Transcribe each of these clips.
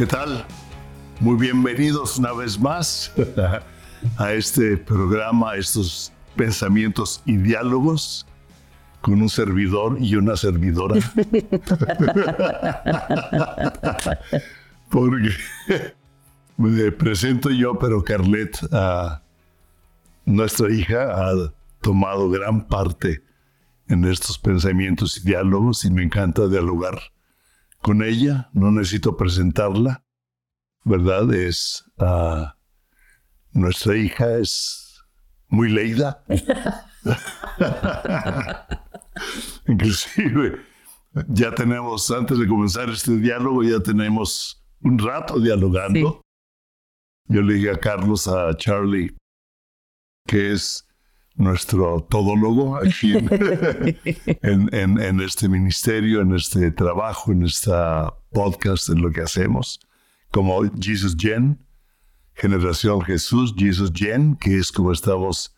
¿Qué tal? Muy bienvenidos una vez más a este programa, a estos pensamientos y diálogos con un servidor y una servidora. Porque me presento yo, pero Carlet, nuestra hija, ha tomado gran parte en estos pensamientos y diálogos y me encanta dialogar con ella. No necesito presentarla ¿verdad? Es ah, nuestra hija es muy leída. Inclusive, ya tenemos, antes de comenzar este diálogo, ya tenemos un rato dialogando. Yo le dije a Carlos, a Charlie, que es nuestro todólogo aquí en, en, este ministerio, en este trabajo, en esta podcast, en lo que hacemos. Como Jesus Gen, Generación Jesús, Jesus Gen, que es como estamos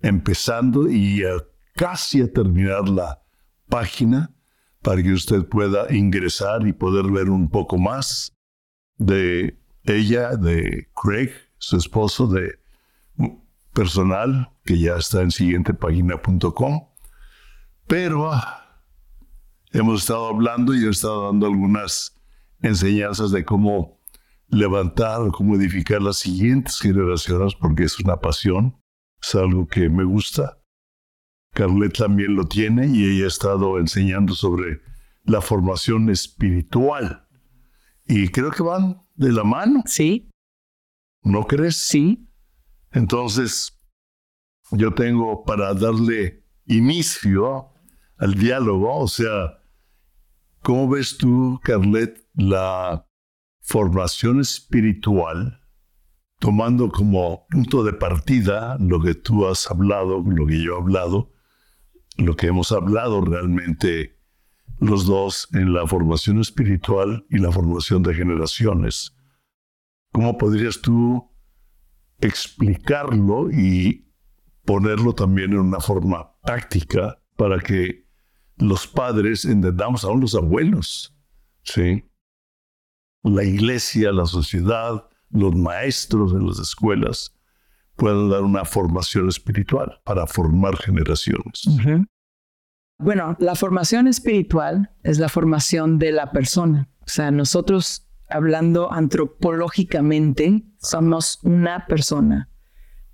empezando y casi a terminar la página para que usted pueda ingresar y poder ver un poco más de ella, de Craig, su esposo, de personal, que ya está en siguientepágina.com. Pero ah, hemos estado hablando y he estado dando algunas enseñanzas de cómo levantar o cómo edificar las siguientes generaciones porque es una pasión, es algo que me gusta. Carlet también lo tiene y ella ha estado enseñando sobre la formación espiritual. Y creo que van de la mano. Sí. ¿No crees? Sí. Entonces, yo tengo para darle inicio al diálogo, o sea, ¿cómo ves tú, Carlet, la formación espiritual, tomando como punto de partida lo que tú has hablado, lo que yo he hablado, lo que hemos hablado realmente los dos en la formación espiritual y la formación de generaciones. ¿Cómo podrías tú explicarlo y ponerlo también en una forma práctica para que los padres entendamos, aún los abuelos, ¿sí? la iglesia, la sociedad, los maestros de las escuelas puedan dar una formación espiritual para formar generaciones. Bueno, la formación espiritual es la formación de la persona. O sea, nosotros, hablando antropológicamente, somos una persona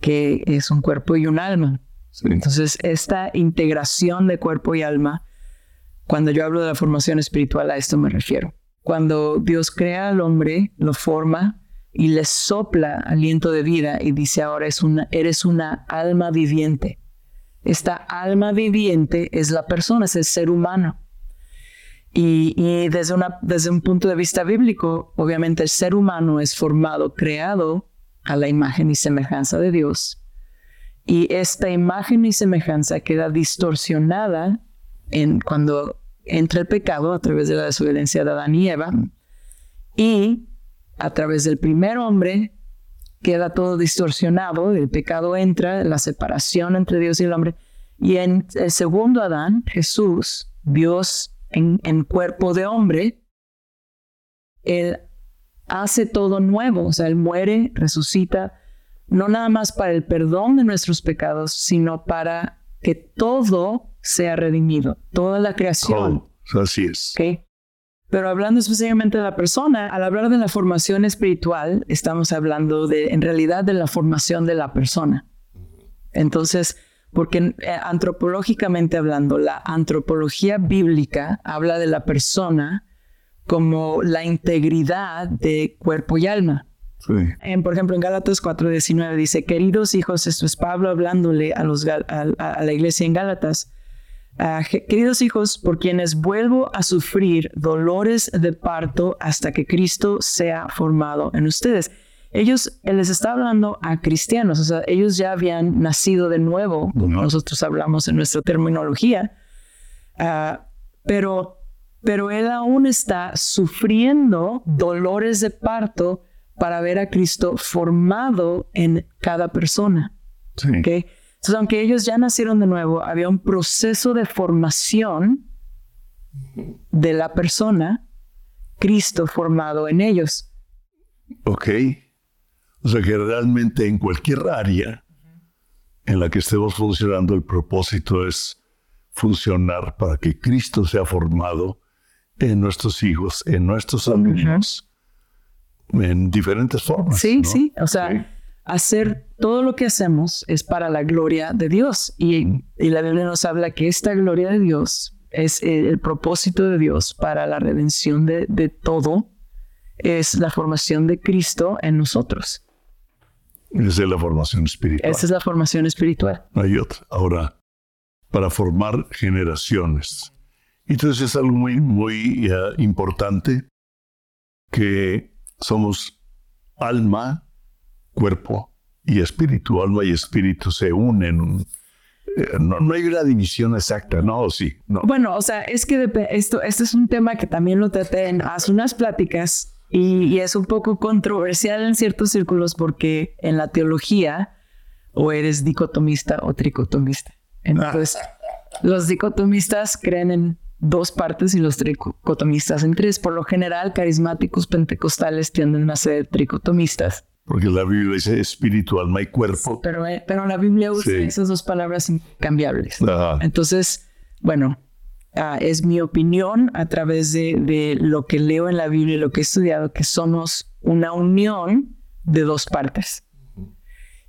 que es un cuerpo y un alma. Entonces, esta integración de cuerpo y alma, cuando yo hablo de la formación espiritual, a esto me refiero. Cuando Dios crea al hombre, lo forma y le sopla aliento de vida y dice ahora es una, eres una alma viviente. Esta alma viviente es la persona, es el ser humano. Y, desde, una, desde un punto de vista bíblico, obviamente el ser humano es formado, creado a la imagen y semejanza de Dios. Y esta imagen y semejanza queda distorsionada en cuando entra el pecado a través de la desobediencia de Adán y Eva y a través del primer hombre queda todo distorsionado, el pecado entra, la separación entre Dios y el hombre y en el segundo Adán, Jesús, Dios en, en cuerpo de hombre, él hace todo nuevo, o sea, él muere, resucita, no nada más para el perdón de nuestros pecados, sino para que todo sea redimido, toda la creación. así es. Pero hablando específicamente de la persona, al hablar de la formación espiritual, estamos hablando de, en realidad, de la formación de la persona. Entonces, porque eh, antropológicamente hablando, la antropología bíblica habla de la persona como la integridad de cuerpo y alma. En, por ejemplo, en Gálatas 4:19 dice, queridos hijos, esto es Pablo hablándole a, los, a, la iglesia en Gálatas, queridos hijos, por quienes vuelvo a sufrir dolores de parto hasta que Cristo sea formado en ustedes. Ellos, él les está hablando a cristianos, o sea, ellos ya habían nacido de nuevo, nosotros hablamos en nuestra terminología, ah, pero, pero él aún está sufriendo dolores de parto para ver a Cristo formado en cada persona. Entonces, aunque ellos ya nacieron de nuevo, había un proceso de formación de la persona, Cristo formado en ellos. ¿Ok? O sea que realmente en cualquier área en la que estemos funcionando, el propósito es funcionar para que Cristo sea formado en nuestros hijos, en nuestros alumnos, en diferentes formas. Sí, sí, o sea, hacer todo lo que hacemos es para la gloria de Dios. Y, y la Biblia nos habla que esta gloria de Dios es el, propósito de Dios para la redención de, de todo, es la formación de Cristo en nosotros. Esa es la formación espiritual. Esa es la formación espiritual. No hay otra. Ahora, para formar generaciones. Entonces es algo muy, muy eh, importante que somos alma, cuerpo y espíritu. Alma y espíritu se unen. Eh, no, no, hay una división exacta, ¿no? Sí, no. Bueno, o sea, es que esto, esto es un tema que también lo traté en hace unas pláticas y, es un poco controversial en ciertos círculos porque en la teología o eres dicotomista o tricotomista. Entonces, los dicotomistas creen en dos partes y los tricotomistas en tres. Por lo general, carismáticos pentecostales tienden a ser tricotomistas. Porque la Biblia dice espíritu, alma y cuerpo. Pero, eh, pero la Biblia usa esas dos palabras incambiables. Entonces, bueno, Ah, es mi opinión a través de, lo que leo en la Biblia y lo que he estudiado, que somos una unión de dos partes.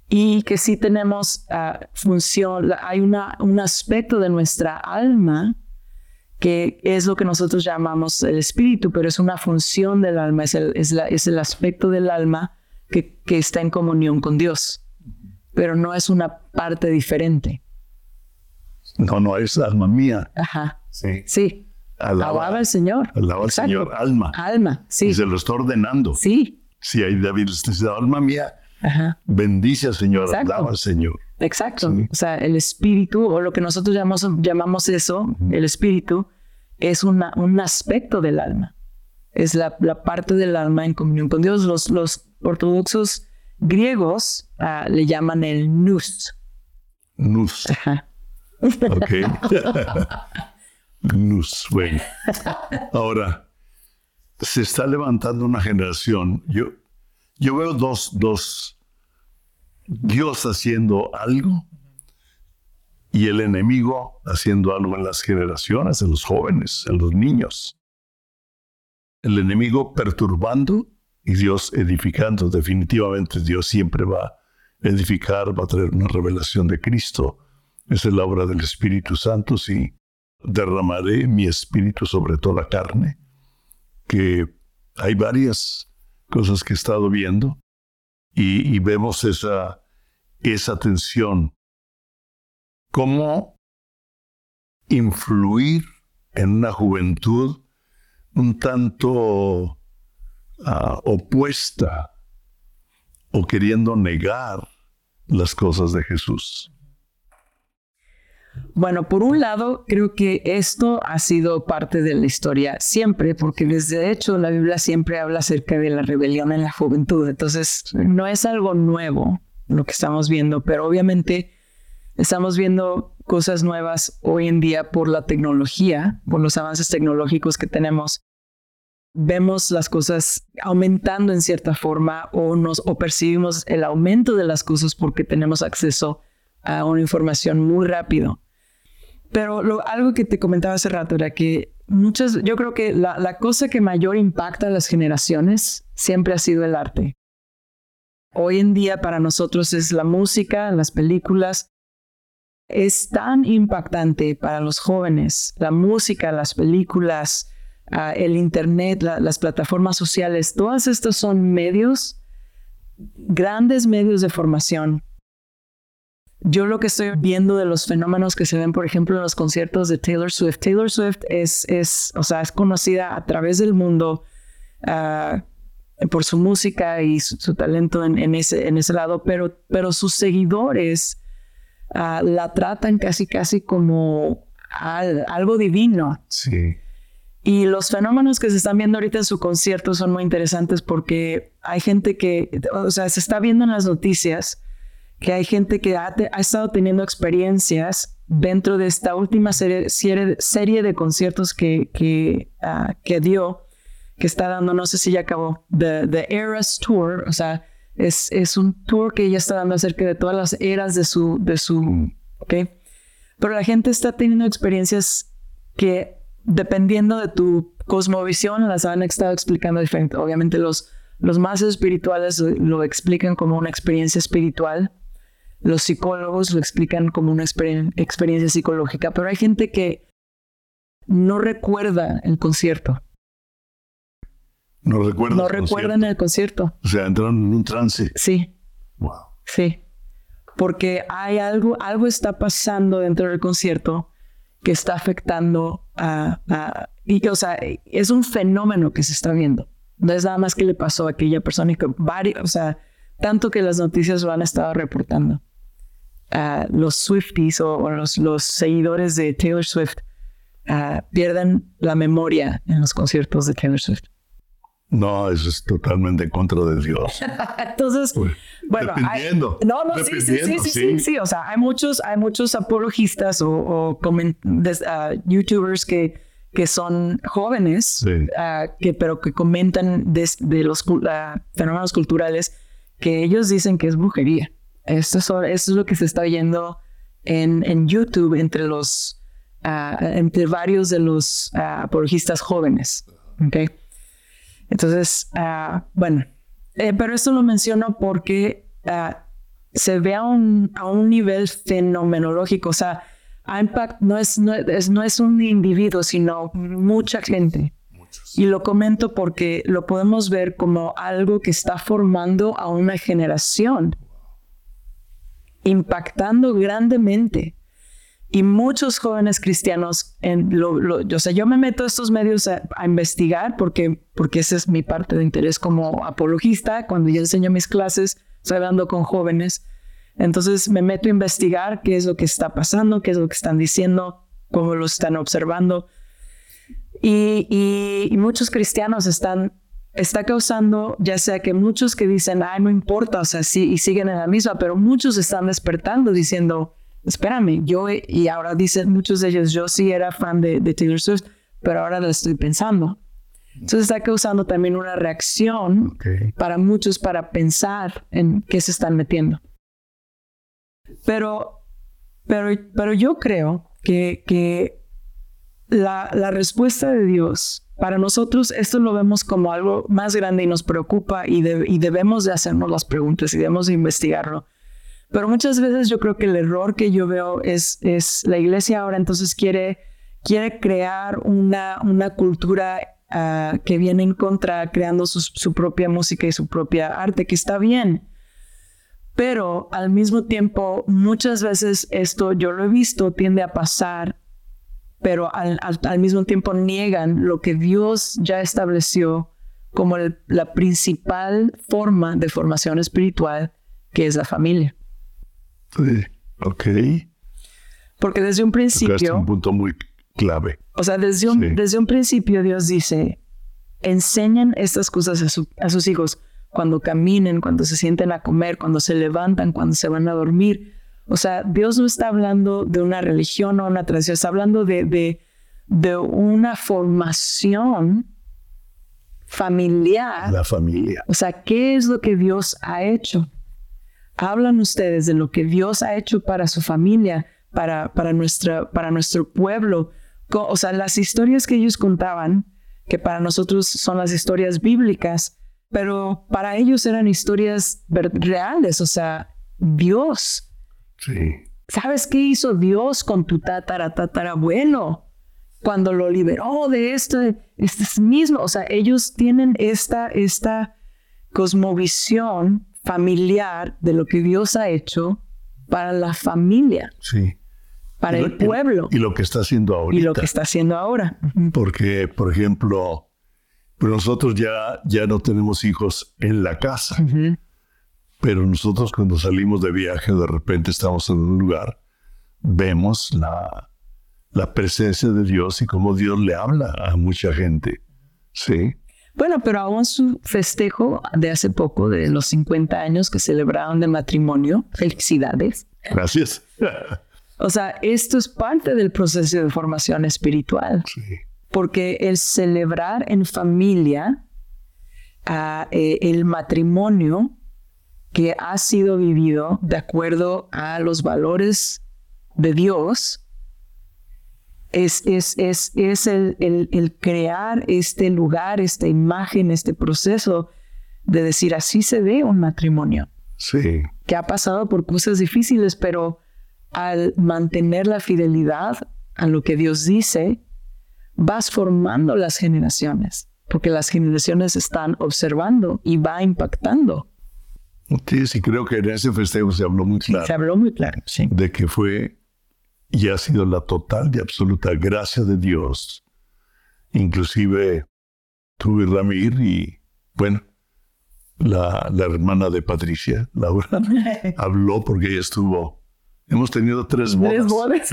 Y que sí tenemos uh, función, hay una, un aspecto de nuestra alma que es lo que nosotros llamamos el espíritu, pero es una función del alma, es el, es la, es el aspecto del alma que, que está en comunión con Dios, pero no es una parte diferente. No, no, es alma mía. Ajá. Sí. Sí. Alaba, al Señor. Alaba al Señor, alma. Alma, sí. Y se lo está ordenando. Sí. Si hay David dice, alma mía, Ajá. bendice al Señor, alaba al Señor. Exacto. O sea, el espíritu, o lo que nosotros llamamos, llamamos eso, el espíritu, es una, un aspecto del alma. Es la, la, parte del alma en comunión con Dios. Los, los ortodoxos griegos uh, le llaman el nous. Nous. Ajá. Ok. bueno. Ahora, se está levantando una generación. Yo, yo veo dos, dos, Dios haciendo algo y el enemigo haciendo algo en las generaciones, en los jóvenes, en los niños. El enemigo perturbando y Dios edificando. Definitivamente Dios siempre va a edificar, va a traer una revelación de Cristo. Esa es la obra del Espíritu Santo, sí derramaré mi espíritu sobre toda carne, que hay varias cosas que he estado viendo y, vemos esa, esa tensión. ¿Cómo influir en una juventud un tanto ah, opuesta o queriendo negar las cosas de Jesús? Bueno, por un lado, creo que esto ha sido parte de la historia siempre, porque desde hecho la Biblia siempre habla acerca de la rebelión en la juventud. Entonces, no es algo nuevo lo que estamos viendo, pero obviamente estamos viendo cosas nuevas hoy en día por la tecnología, por los avances tecnológicos que tenemos. Vemos las cosas aumentando en cierta forma o nos o percibimos el aumento de las cosas porque tenemos acceso a una información muy rápido. Pero lo, algo que te comentaba hace rato era que muchas, yo creo que la, cosa que mayor impacta a las generaciones siempre ha sido el arte. Hoy en día para nosotros es la música, las películas. Es tan impactante para los jóvenes la música, las películas, uh, el Internet, la, las plataformas sociales. Todas estos son medios, grandes medios de formación yo lo que estoy viendo de los fenómenos que se ven, por ejemplo, en los conciertos de Taylor Swift. Taylor Swift es, es o sea, es conocida a través del mundo uh, por su música y su, talento en, ese, en ese lado, pero, pero sus seguidores uh, la tratan casi, casi como algo divino. Sí. Y los fenómenos que se están viendo ahorita en su concierto son muy interesantes porque hay gente que, o sea, se está viendo en las noticias que hay gente que ha, estado teniendo experiencias dentro de esta última serie, serie, de conciertos que, que, ah, que dio, que está dando, no sé si ya acabó, The, The Eras Tour, o sea, es, es un tour que ella está dando acerca de todas las eras de su, de su, ¿ok? Pero la gente está teniendo experiencias que dependiendo de tu cosmovisión, las han estado explicando diferente. Obviamente los, los más espirituales lo explican como una experiencia espiritual, los psicólogos lo explican como una experiencia psicológica, pero hay gente que no recuerda el concierto. No recuerdan. No recuerdan el concierto. O sea, entraron en un trance. Sí. Wow. Sí. Porque hay algo, algo está pasando dentro del concierto que está afectando a, a y, o sea, es un fenómeno que se está viendo. No es nada más que le pasó a aquella persona y que varios, o sea, tanto que las noticias lo han estado reportando. Uh, los Swifties o, los, los, seguidores de Taylor Swift uh, pierden la memoria en los conciertos de Taylor Swift. No, eso es totalmente en contra de Dios. Entonces, bueno, dependiendo, no, no, sí, sí, sí, sí, sí, sí, o sea, hay muchos, hay muchos apologistas o, o uh, YouTubers que que son jóvenes, que, pero que comentan de, los uh, fenómenos culturales que ellos dicen que es brujería. Esto es, es lo que se está oyendo en, en YouTube entre los uh, entre varios de los apologistas jóvenes. ¿okay? Entonces, bueno, eh, pero esto lo menciono porque se ve a un, a un nivel fenomenológico, o sea, Impact no es, no es, no es un individuo, sino mucha gente. Y lo comento porque lo podemos ver como algo que está formando a una generación, impactando grandemente. Y muchos jóvenes cristianos, en lo, o sea, yo me meto a estos medios a, investigar porque, porque esa es mi parte de interés como apologista. Cuando yo enseño mis clases, estoy hablando con jóvenes entonces me meto a investigar qué es lo que está pasando, qué es lo que están diciendo, cómo lo están observando. Y, muchos cristianos están, está causando, ya sea que muchos que dicen, ay, no importa, o sea, sí, y siguen en la misma, pero muchos están despertando diciendo, espérame, yo, y ahora dicen muchos de ellos, yo sí era fan de, de Taylor Swift, pero ahora lo estoy pensando. Entonces está causando también una reacción para muchos para pensar en qué se están metiendo. Pero, pero, pero yo creo que, que la, respuesta de Dios, para nosotros esto lo vemos como algo más grande y nos preocupa y, y debemos de hacernos las preguntas y debemos de investigarlo. Pero muchas veces yo creo que el error que yo veo es, es la iglesia ahora entonces quiere, quiere crear una, una cultura ah, que viene en contra, creando su, su, propia música y su propia arte, que está bien. Pero al mismo tiempo, muchas veces esto yo lo he visto, tiende a pasar, pero al, mismo tiempo niegan lo que Dios ya estableció como la principal forma de formación espiritual, que es la familia. Sí, ok. Porque desde un principio... Es un punto muy clave. O sea, desde un, desde un principio Dios dice, enseñan estas cosas a sus hijos cuando caminen, cuando se sienten a comer, cuando se levantan, cuando se van a dormir. O sea, Dios no está hablando de una religión o una tradición, está hablando de, de, de una formación familiar. La familia. O sea, ¿qué es lo que Dios ha hecho? Hablan ustedes de lo que Dios ha hecho para su familia, para, para, nuestra, para nuestro pueblo. O sea, las historias que ellos contaban, que para nosotros son las historias bíblicas, pero para ellos eran historias reales, o sea, Dios. Sí. ¿Sabes qué hizo Dios con tu tatara, tatarabuelo? Cuando lo liberó de este, este mismo, o sea, ellos tienen esta, esta cosmovisión familiar de lo que Dios ha hecho para la familia. Sí. Para el pueblo. Y, lo que está haciendo ahora. Y lo que está haciendo ahora. Porque, por ejemplo, nosotros ya, ya no tenemos hijos en la casa. Pero nosotros cuando salimos de viaje, de repente estamos en un lugar, vemos la, la presencia de Dios y cómo Dios le habla a mucha gente. Sí. Bueno, pero aún su festejo de hace poco, de los 50 años que celebraron de matrimonio, felicidades. Gracias. o sea, esto es parte del proceso de formación espiritual. Sí. porque el celebrar en familia ah, eh, el matrimonio que ha sido vivido de acuerdo a los valores de Dios, es, es, es, es el, el, crear este lugar, esta imagen, este proceso de decir así se ve un matrimonio. Sí. Que ha pasado por cosas difíciles, pero al mantener la fidelidad a lo que Dios dice, vas formando las generaciones, porque las generaciones están observando y va impactando. Sí, sí, creo que en ese festejo se habló muy claro. Se habló muy claro, sí. De que fue y ha sido la total y absoluta gracia de Dios. Inclusive tuve Ramir y, bueno, la, la hermana de Patricia, Laura, habló porque ella estuvo. Hemos tenido tres bodas. Tres bodas.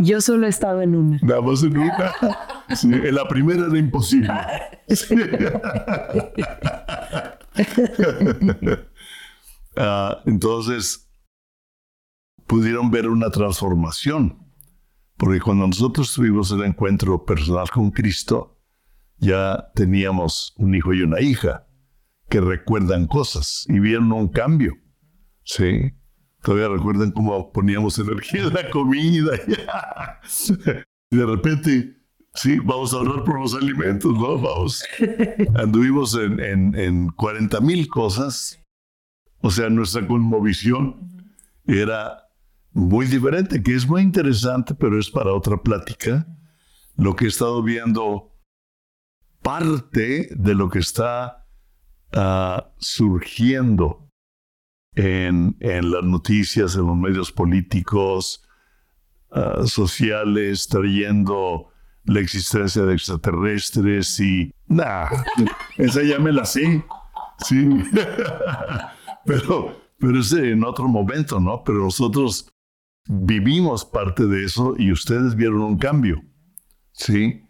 Yo solo he estado en una. Nada más en una. en la primera era imposible. Ah, entonces, pudieron ver una transformación. Porque cuando nosotros tuvimos el encuentro personal con Cristo, ya teníamos un hijo y una hija que recuerdan cosas y vieron un cambio. Sí. Todavía recuerdan cómo poníamos energía en la comida. y de repente, sí, vamos a hablar por los alimentos, ¿no? Vamos. Anduvimos en, en, en 40 mil cosas. O sea, nuestra conmovisión era muy diferente, que es muy interesante, pero es para otra plática. Lo que he estado viendo, parte de lo que está ah, surgiendo en, en, las noticias, en los medios políticos, ah, sociales, trayendo la existencia de extraterrestres y... Nah, esa ya me la sé. Sí. pero, pero es en otro momento, ¿no? Pero nosotros vivimos parte de eso y ustedes vieron un cambio, ¿sí?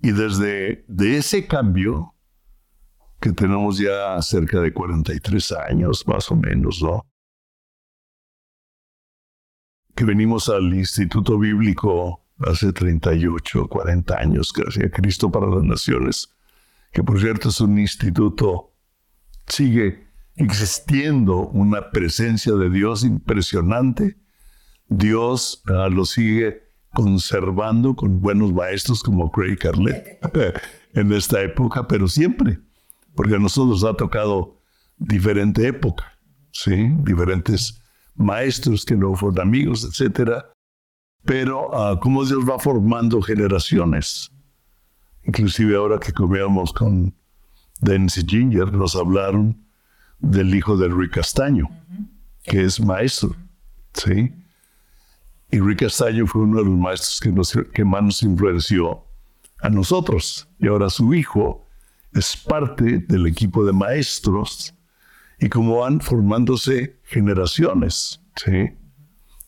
Y desde de ese cambio, que tenemos ya cerca de 43 años más o menos, ¿no? Que venimos al Instituto Bíblico hace 38, 40 años, que hacía Cristo para las Naciones, que por cierto es un instituto, sigue existiendo una presencia de Dios impresionante Dios ah, lo sigue conservando con buenos maestros como Craig Carlet en esta época, pero siempre, porque a nosotros ha tocado diferente época, ¿sí? diferentes maestros que no fueron amigos, etc. Pero uh, cómo Dios va formando generaciones. Inclusive ahora que comíamos con Dennis Ginger, nos hablaron del hijo de Rick Castaño, que es maestro. ¿sí? Y Rick Castaño fue uno de los maestros que, nos, que más nos influenció a nosotros. Y ahora su hijo es parte del equipo de maestros y como van formándose generaciones, ¿sí?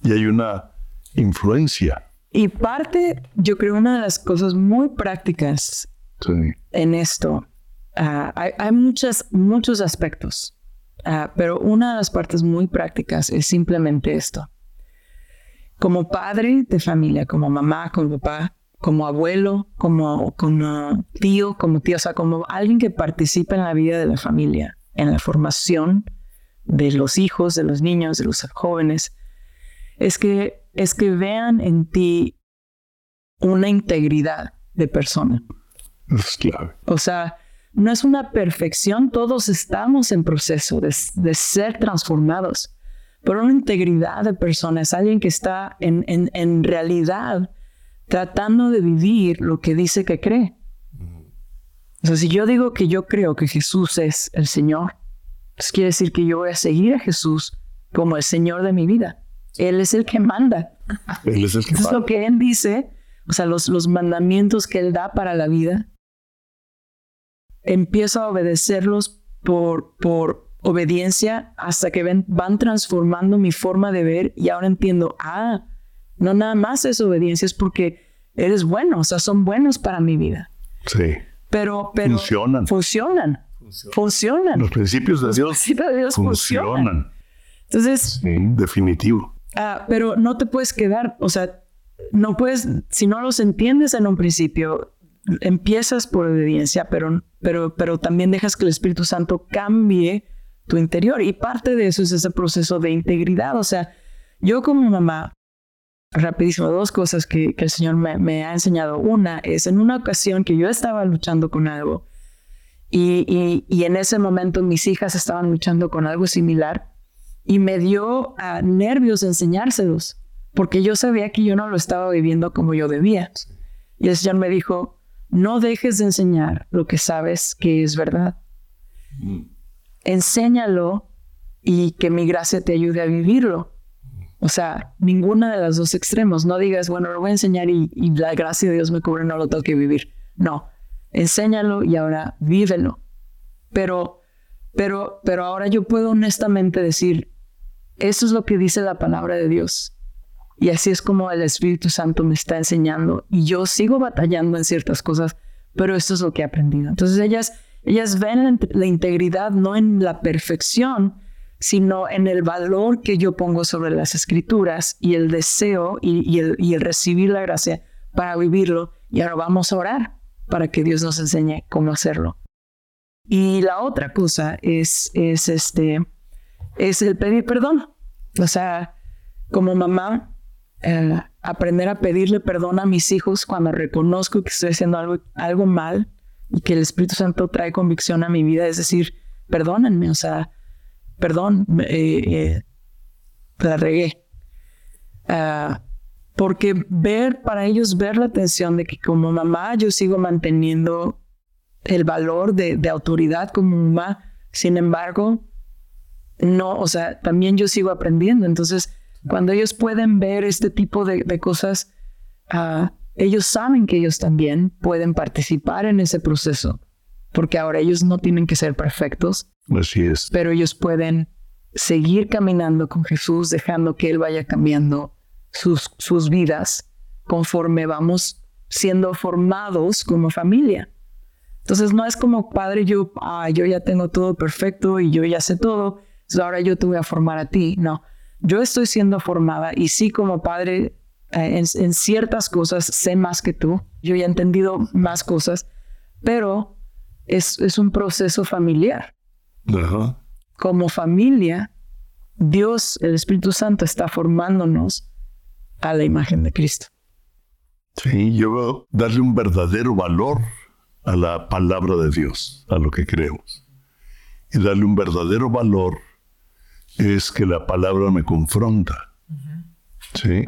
Y hay una influencia. Y parte, yo creo, una de las cosas muy prácticas en esto, ah, hay, muchas, muchos aspectos, ah, pero una de las partes muy prácticas es simplemente esto como padre de familia, como mamá, como papá, como abuelo, como, como tío, como tío, o sea, como alguien que participa en la vida de la familia, en la formación de los hijos, de los niños, de los jóvenes, es que, es que vean en ti una integridad de persona. Es clave. O sea, no es una perfección, todos estamos en proceso de, de ser transformados por una integridad de personas, alguien que está en, en, realidad tratando de vivir lo que dice que cree. O sea, si yo digo que yo creo que Jesús es el Señor, pues quiere decir que yo voy a seguir a Jesús como el Señor de mi vida. Él es el que manda. Él es el que manda. Es lo que Él dice, o sea, los, los mandamientos que Él da para la vida. Empiezo a obedecerlos por, por, obediencia hasta que van transformando mi forma de ver y ahora entiendo, ah, no nada más es obediencia, es porque eres bueno, o sea, son buenos para mi vida. Sí. Pero, pero funcionan. Funcionan. Funcionan. Los principios de Dios, principios de Dios funcionan. Entonces, sí, definitivo. Ah, pero no te puedes quedar, o sea, no puedes, si no los entiendes en un principio, empiezas por obediencia, pero, pero, pero también dejas que el Espíritu Santo cambie tu interior. Y parte de eso es ese proceso de integridad. O sea, yo como mamá, rapidísimo, dos cosas que, el Señor me, ha enseñado. Una es en una ocasión que yo estaba luchando con algo y, y, en ese momento mis hijas estaban luchando con algo similar y me dio a nervios enseñárselos porque yo sabía que yo no lo estaba viviendo como yo debía. Y el Señor me dijo, no dejes de enseñar lo que sabes que es verdad. Mm. Enséñalo y que mi gracia te ayude a vivirlo. O sea, ninguna de las dos extremos. No digas, bueno, lo voy a enseñar y, la gracia de Dios me cubre, no lo tengo que vivir. No, enséñalo y ahora vívelo. Pero, pero, pero ahora yo puedo honestamente decir, eso es lo que dice la palabra de Dios. Y así es como el Espíritu Santo me está enseñando. Y yo sigo batallando en ciertas cosas, pero esto es lo que he aprendido. Entonces ellas, ellas ven la integridad no en la perfección, sino en el valor que yo pongo sobre las escrituras y el deseo y, el, y el recibir la gracia para vivirlo. Y ahora vamos a orar para que Dios nos enseñe cómo hacerlo. Y la otra cosa es, es, este, es el pedir perdón. O sea, como mamá, eh, aprender a pedirle perdón a mis hijos cuando reconozco que estoy haciendo algo, algo mal y que el Espíritu Santo trae convicción a mi vida, es decir, perdónenme, o sea, perdón, eh, eh, la regué. Ah, porque ver, para ellos ver la atención de que como mamá yo sigo manteniendo el valor de, de autoridad como mamá, sin embargo, no, o sea, también yo sigo aprendiendo, entonces cuando ellos pueden ver este tipo de, cosas, ah, ellos saben que ellos también pueden participar en ese proceso, porque ahora ellos no tienen que ser perfectos. Así es. Pero ellos pueden seguir caminando con Jesús, dejando que Él vaya cambiando sus, sus vidas conforme vamos siendo formados como familia. Entonces no es como padre, yo, ah, yo ya tengo todo perfecto y yo ya sé todo, ahora yo te voy a formar a ti. No, yo estoy siendo formada y sí como padre eh, en, ciertas cosas sé más que tú, yo ya he entendido más cosas, pero es, es un proceso familiar. Como familia, Dios, el Espíritu Santo está formándonos a la imagen de Cristo. Sí, yo veo darle un verdadero valor a la palabra de Dios, a lo que creemos. Y darle un verdadero valor es que la palabra me confronta. ¿Sí?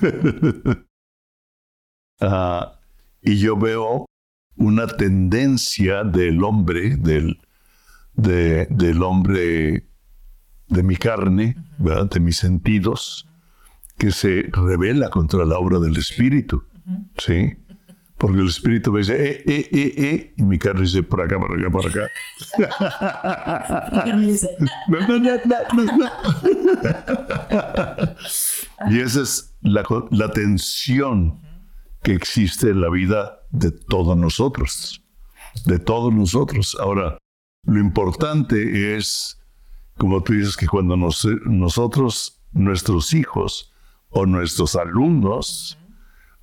Ah, y yo veo una tendencia del hombre, del, del hombre de mi carne, de mis sentidos, que se revela contra la obra del Espíritu. ¿Sí? Porque el espíritu me dice, eh, eh, eh, eh, y mi carne dice, por acá, por acá, por acá. y esa es la, la tensión que existe en la vida de todos nosotros, de todos nosotros. Ahora, lo importante es, como tú dices, que cuando nosotros, nuestros hijos o nuestros alumnos,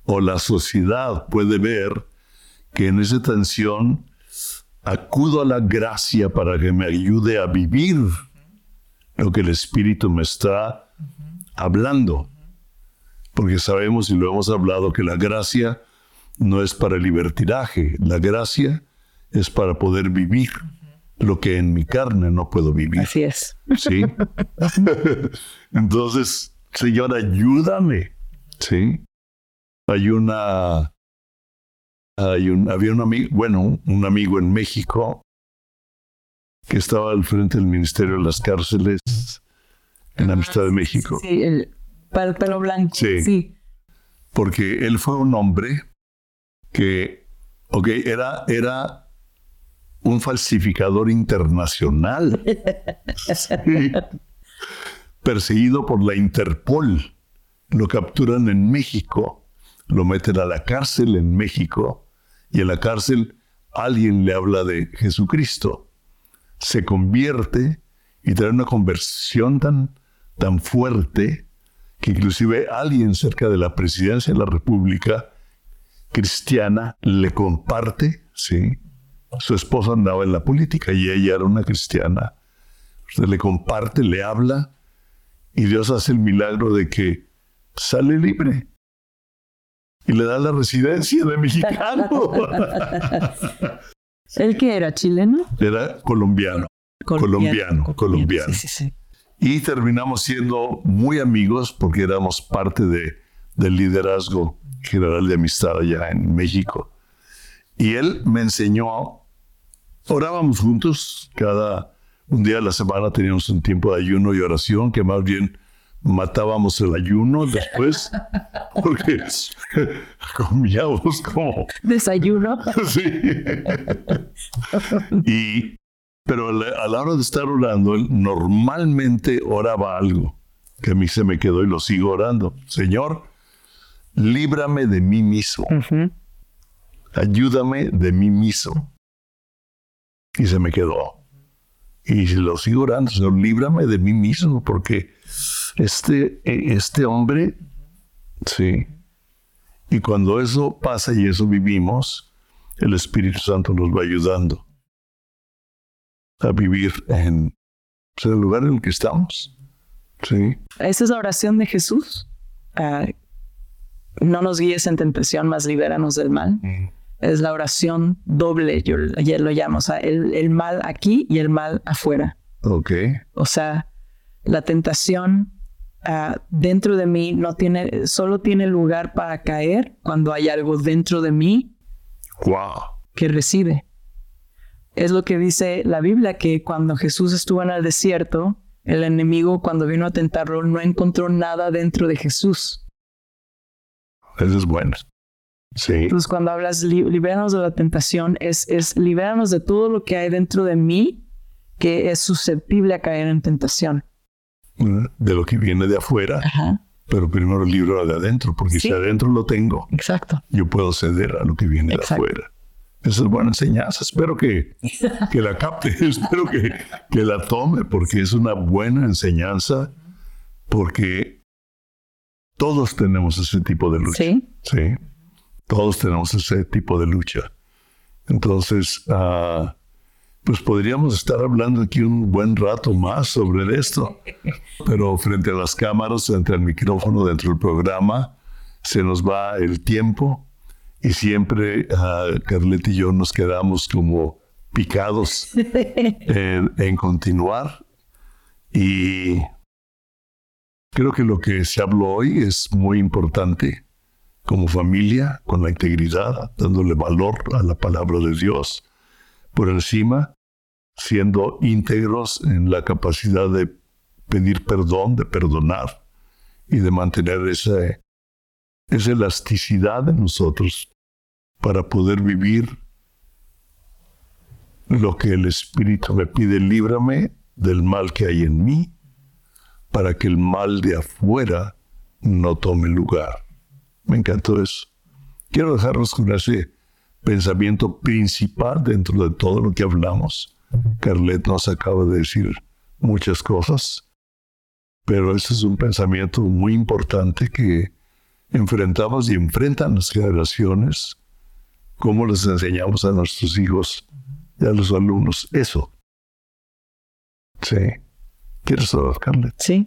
o la sociedad puede ver que en esa tensión acudo a la gracia para que me ayude a vivir lo que el Espíritu me está hablando. Porque sabemos y lo hemos hablado que la gracia no es para el libertinaje, la gracia es para poder vivir lo que en mi carne no puedo vivir. Así es. Sí. Entonces, Señor, ayúdame. Sí. Hay una, hay un, había un amigo, bueno, un amigo en México que estaba al frente del Ministerio de las Cárceles en la Amistad de México. Sí, el pelo blanco. Sí. Porque él fue un hombre que, ok, era, era un falsificador internacional. Perseguido por la Interpol. Lo capturan en México lo meten a la cárcel en México y en la cárcel alguien le habla de Jesucristo. Se convierte y trae una conversión tan, tan fuerte que inclusive alguien cerca de la presidencia de la República cristiana le comparte, ¿sí? Su esposa andaba en la política y ella era una cristiana. Le comparte, le habla y Dios hace el milagro de que sale libre y le da la residencia de mexicano. ¿El que era chileno? Era colombiano. Colombiano, colombiano. Sí, sí, sí. Y terminamos siendo muy amigos porque éramos parte de, del liderazgo general de amistad allá en México. Y él me enseñó, orábamos juntos, cada un día a la semana teníamos un tiempo de ayuno y oración, que más bien matábamos el ayuno después, porque comíamos como... Desayuno. Sí. Y, pero a la hora de estar orando, él normalmente oraba algo, que a mí se me quedó y lo sigo orando. Señor, líbrame de mí mismo. Ayúdame de mí mismo. Y se me quedó. Y lo sigo orando, Señor, líbrame de mí mismo, porque este, este hombre, sí. Y cuando eso pasa y eso vivimos, el Espíritu Santo nos va ayudando a vivir en pues, el lugar en el que estamos. Sí. Esa es la oración de Jesús. Ah, no nos guíes en tentación, más libéranos del mal. Mm. Es la oración doble, yo ayer lo llamo, o sea, el, el, mal aquí y el mal afuera. Ok. O sea, la tentación Ah, dentro de mí no tiene, solo tiene lugar para caer cuando hay algo dentro de mí que recibe. Es lo que dice la Biblia, que cuando Jesús estuvo en el desierto, el enemigo cuando vino a tentarlo no encontró nada dentro de Jesús. Eso es bueno. Sí. Entonces cuando hablas libéranos de la tentación, es, es libéranos de todo lo que hay dentro de mí que es susceptible a caer en tentación de lo que viene de afuera, pero primero el libro de adentro, porque si adentro lo tengo, Exacto. yo puedo ceder a lo que viene de afuera. Esa es buena enseñanza. Espero que, que la capte, espero que, que la tome, porque es una buena enseñanza, porque todos tenemos ese tipo de lucha. Sí. Sí. Todos tenemos ese tipo de lucha. Entonces, uh, pues podríamos estar hablando aquí un buen rato más sobre esto. Pero frente a las cámaras, frente al micrófono, dentro del programa, se nos va el tiempo y siempre uh, Carlet y yo nos quedamos como picados en, en continuar. Y creo que lo que se habló hoy es muy importante como familia, con la integridad, dándole valor a la palabra de Dios por encima siendo íntegros en la capacidad de pedir perdón, de perdonar y de mantener esa, esa elasticidad en nosotros para poder vivir lo que el Espíritu me pide, líbrame del mal que hay en mí, para que el mal de afuera no tome lugar. Me encantó eso. Quiero dejarlos con ese pensamiento principal dentro de todo lo que hablamos Carlet nos acaba de decir muchas cosas, pero ese es un pensamiento muy importante que enfrentamos y enfrentan las generaciones, cómo les enseñamos a nuestros hijos y a los alumnos eso. Sí. ¿Quieres hablar, Carlet? Sí.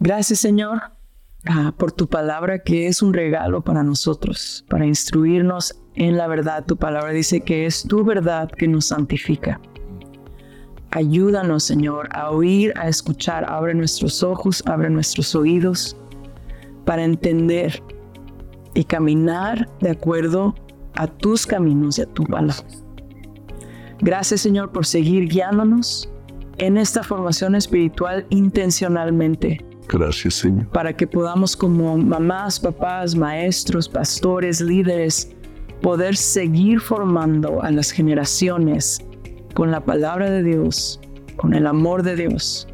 Gracias, Señor, ah, por tu palabra que es un regalo para nosotros, para instruirnos en la verdad. Tu palabra dice que es tu verdad que nos santifica. Ayúdanos, Señor, a oír, a escuchar. Abre nuestros ojos, abre nuestros oídos para entender y caminar de acuerdo a tus caminos y a tu palabra. Gracias, Señor, por seguir guiándonos en esta formación espiritual intencionalmente. Gracias, Señor. Para que podamos como mamás, papás, maestros, pastores, líderes, poder seguir formando a las generaciones con la palabra de Dios, con el amor de Dios.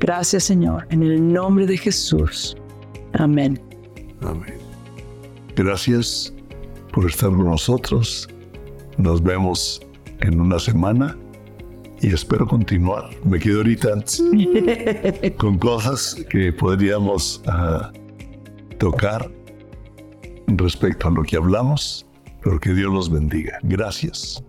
Gracias Señor, en el nombre de Jesús. Amén. Amén. Gracias por estar con nosotros. Nos vemos en una semana y espero continuar. Me quedo ahorita con cosas que podríamos ah, tocar respecto a lo que hablamos, pero que Dios los bendiga. Gracias.